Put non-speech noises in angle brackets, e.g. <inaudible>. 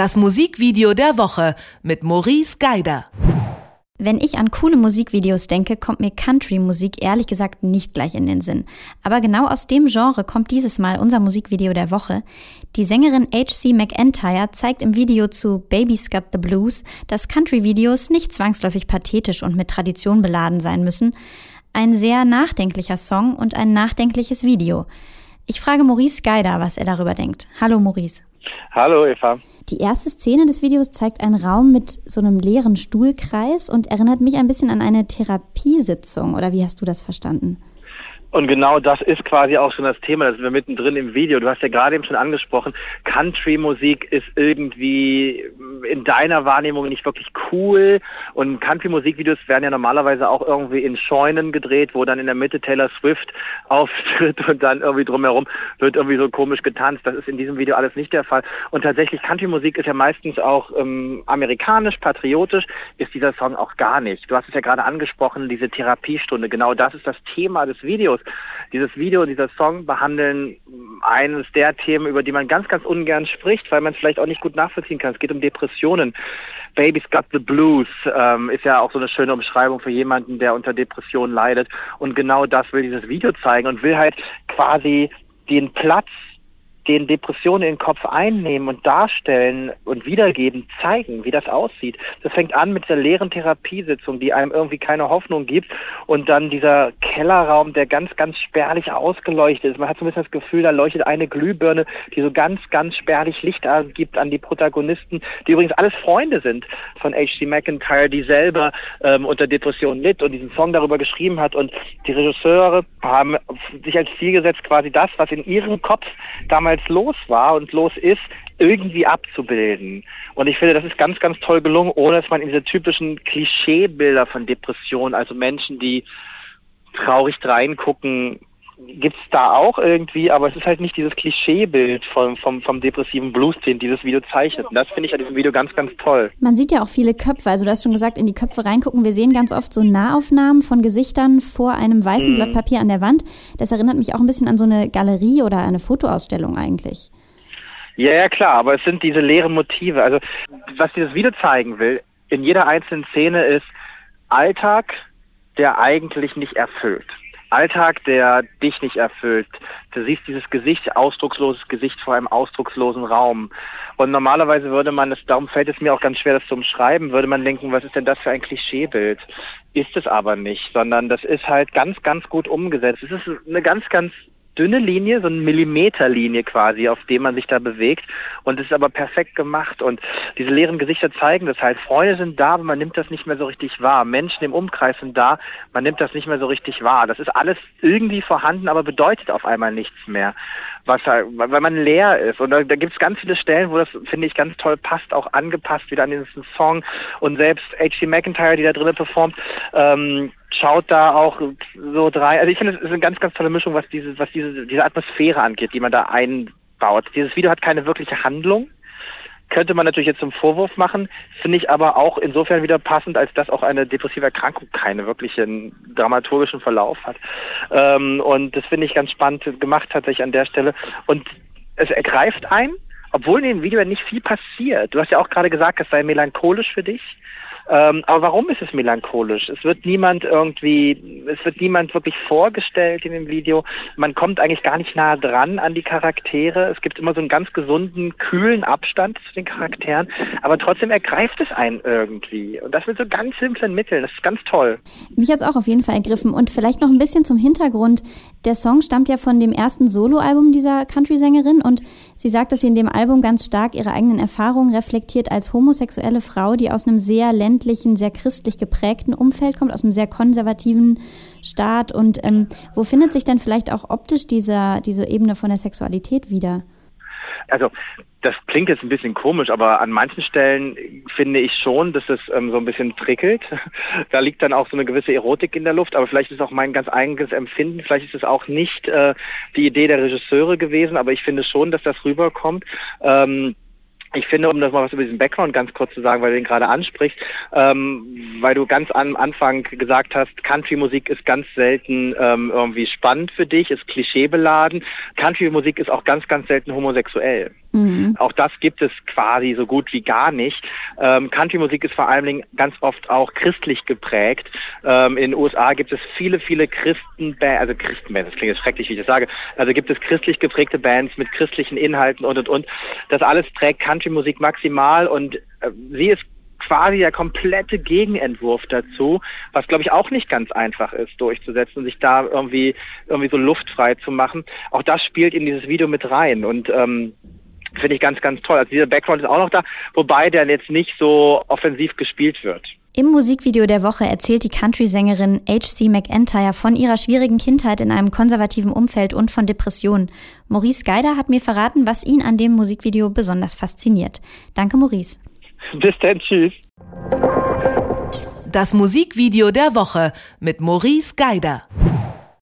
Das Musikvideo der Woche mit Maurice Geider. Wenn ich an coole Musikvideos denke, kommt mir Country-Musik ehrlich gesagt nicht gleich in den Sinn. Aber genau aus dem Genre kommt dieses Mal unser Musikvideo der Woche. Die Sängerin H.C. McEntire zeigt im Video zu Baby's Got the Blues, dass Country-Videos nicht zwangsläufig pathetisch und mit Tradition beladen sein müssen. Ein sehr nachdenklicher Song und ein nachdenkliches Video. Ich frage Maurice Geider, was er darüber denkt. Hallo Maurice. Hallo Eva. Die erste Szene des Videos zeigt einen Raum mit so einem leeren Stuhlkreis und erinnert mich ein bisschen an eine Therapiesitzung. Oder wie hast du das verstanden? Und genau das ist quasi auch schon das Thema, da sind wir mittendrin im Video. Du hast ja gerade eben schon angesprochen, Country-Musik ist irgendwie in deiner Wahrnehmung nicht wirklich cool. Und Country-Musikvideos werden ja normalerweise auch irgendwie in Scheunen gedreht, wo dann in der Mitte Taylor Swift <laughs> auftritt und dann irgendwie drumherum wird irgendwie so komisch getanzt. Das ist in diesem Video alles nicht der Fall. Und tatsächlich, Country-Musik ist ja meistens auch ähm, amerikanisch, patriotisch, ist dieser Song auch gar nicht. Du hast es ja gerade angesprochen, diese Therapiestunde. Genau das ist das Thema des Videos. Dieses Video, dieser Song behandeln eines der Themen, über die man ganz, ganz ungern spricht, weil man es vielleicht auch nicht gut nachvollziehen kann. Es geht um Depressionen. Baby's Got the Blues ähm, ist ja auch so eine schöne Umschreibung für jemanden, der unter Depressionen leidet. Und genau das will dieses Video zeigen und will halt quasi den Platz den Depressionen in den Kopf einnehmen und darstellen und wiedergeben, zeigen, wie das aussieht. Das fängt an mit der leeren Therapiesitzung, die einem irgendwie keine Hoffnung gibt und dann dieser Kellerraum, der ganz, ganz spärlich ausgeleuchtet ist. Man hat so ein bisschen das Gefühl, da leuchtet eine Glühbirne, die so ganz, ganz spärlich Licht gibt an die Protagonisten, die übrigens alles Freunde sind von H.C. McIntyre, die selber ähm, unter Depressionen litt und diesen Song darüber geschrieben hat und die Regisseure haben sich als Ziel gesetzt, quasi das, was in ihrem Kopf damals damals los war und los ist, irgendwie abzubilden. Und ich finde, das ist ganz, ganz toll gelungen, ohne dass man in diese typischen Klischeebilder von Depressionen, also Menschen, die traurig reingucken, gibt es da auch irgendwie, aber es ist halt nicht dieses Klischeebild vom, vom, vom depressiven Blues, den dieses Video zeichnet. Und das finde ich an diesem Video ganz, ganz toll. Man sieht ja auch viele Köpfe, also du hast schon gesagt, in die Köpfe reingucken. Wir sehen ganz oft so Nahaufnahmen von Gesichtern vor einem weißen mhm. Blatt Papier an der Wand. Das erinnert mich auch ein bisschen an so eine Galerie oder eine Fotoausstellung eigentlich. Ja, ja, klar, aber es sind diese leeren Motive. Also was dieses Video zeigen will, in jeder einzelnen Szene ist Alltag, der eigentlich nicht erfüllt. Alltag, der dich nicht erfüllt. Du siehst dieses Gesicht, ausdrucksloses Gesicht vor einem ausdruckslosen Raum. Und normalerweise würde man es, darum fällt es mir auch ganz schwer, das zu umschreiben, würde man denken, was ist denn das für ein Klischeebild? Ist es aber nicht, sondern das ist halt ganz, ganz gut umgesetzt. Es ist eine ganz, ganz dünne Linie, so eine Millimeterlinie quasi, auf dem man sich da bewegt. Und es ist aber perfekt gemacht. Und diese leeren Gesichter zeigen das halt. Freunde sind da, aber man nimmt das nicht mehr so richtig wahr. Menschen im Umkreis sind da, man nimmt das nicht mehr so richtig wahr. Das ist alles irgendwie vorhanden, aber bedeutet auf einmal nichts mehr. Was halt, weil man leer ist. Und da, da gibt es ganz viele Stellen, wo das, finde ich, ganz toll passt, auch angepasst wieder an diesen Song. Und selbst H.C. McIntyre, die da drinnen performt, ähm, schaut da auch so drei. Also ich finde, es ist eine ganz, ganz tolle Mischung, was diese, was diese, diese Atmosphäre angeht, die man da einbaut. Dieses Video hat keine wirkliche Handlung. Könnte man natürlich jetzt zum Vorwurf machen, finde ich aber auch insofern wieder passend, als dass auch eine depressive Erkrankung keine wirklichen dramaturgischen Verlauf hat. Ähm, und das finde ich ganz spannend gemacht tatsächlich an der Stelle. Und es ergreift ein, obwohl in dem Video nicht viel passiert. Du hast ja auch gerade gesagt, es sei melancholisch für dich. Ähm, aber warum ist es melancholisch? Es wird niemand irgendwie, es wird niemand wirklich vorgestellt in dem Video. Man kommt eigentlich gar nicht nah dran an die Charaktere. Es gibt immer so einen ganz gesunden, kühlen Abstand zu den Charakteren, aber trotzdem ergreift es einen irgendwie. Und das mit so ganz simplen Mitteln. Das ist ganz toll. Mich hat es auch auf jeden Fall ergriffen. Und vielleicht noch ein bisschen zum Hintergrund. Der Song stammt ja von dem ersten Soloalbum dieser Country-Sängerin und sie sagt, dass sie in dem Album ganz stark ihre eigenen Erfahrungen reflektiert als homosexuelle Frau, die aus einem sehr ländlichen ländlichen, sehr christlich geprägten Umfeld kommt, aus einem sehr konservativen Staat. Und ähm, wo findet sich denn vielleicht auch optisch dieser, diese Ebene von der Sexualität wieder? Also das klingt jetzt ein bisschen komisch, aber an manchen Stellen finde ich schon, dass es ähm, so ein bisschen prickelt. <laughs> da liegt dann auch so eine gewisse Erotik in der Luft, aber vielleicht ist auch mein ganz eigenes Empfinden, vielleicht ist es auch nicht äh, die Idee der Regisseure gewesen, aber ich finde schon, dass das rüberkommt. Ähm, ich finde, um das mal was über diesen Background ganz kurz zu sagen, weil du den gerade ansprichst, ähm, weil du ganz am Anfang gesagt hast, Country-Musik ist ganz selten ähm, irgendwie spannend für dich, ist klischeebeladen. Country-Musik ist auch ganz, ganz selten homosexuell. Mhm. Auch das gibt es quasi so gut wie gar nicht. Ähm, Country-Musik ist vor allen Dingen ganz oft auch christlich geprägt. Ähm, in den USA gibt es viele, viele Christenbands, also Christenbands, das klingt jetzt schrecklich, wie ich das sage, also gibt es christlich geprägte Bands mit christlichen Inhalten und und und. Das alles trägt Country-Musik maximal und äh, sie ist quasi der komplette Gegenentwurf dazu, was glaube ich auch nicht ganz einfach ist durchzusetzen, sich da irgendwie irgendwie so luftfrei zu machen. Auch das spielt in dieses Video mit rein und ähm, finde ich ganz, ganz toll. Also dieser Background ist auch noch da, wobei der jetzt nicht so offensiv gespielt wird. Im Musikvideo der Woche erzählt die Country-Sängerin H.C. McEntire von ihrer schwierigen Kindheit in einem konservativen Umfeld und von Depressionen. Maurice Geider hat mir verraten, was ihn an dem Musikvideo besonders fasziniert. Danke, Maurice. <laughs> Bis dann, tschüss. Das Musikvideo der Woche mit Maurice Geider.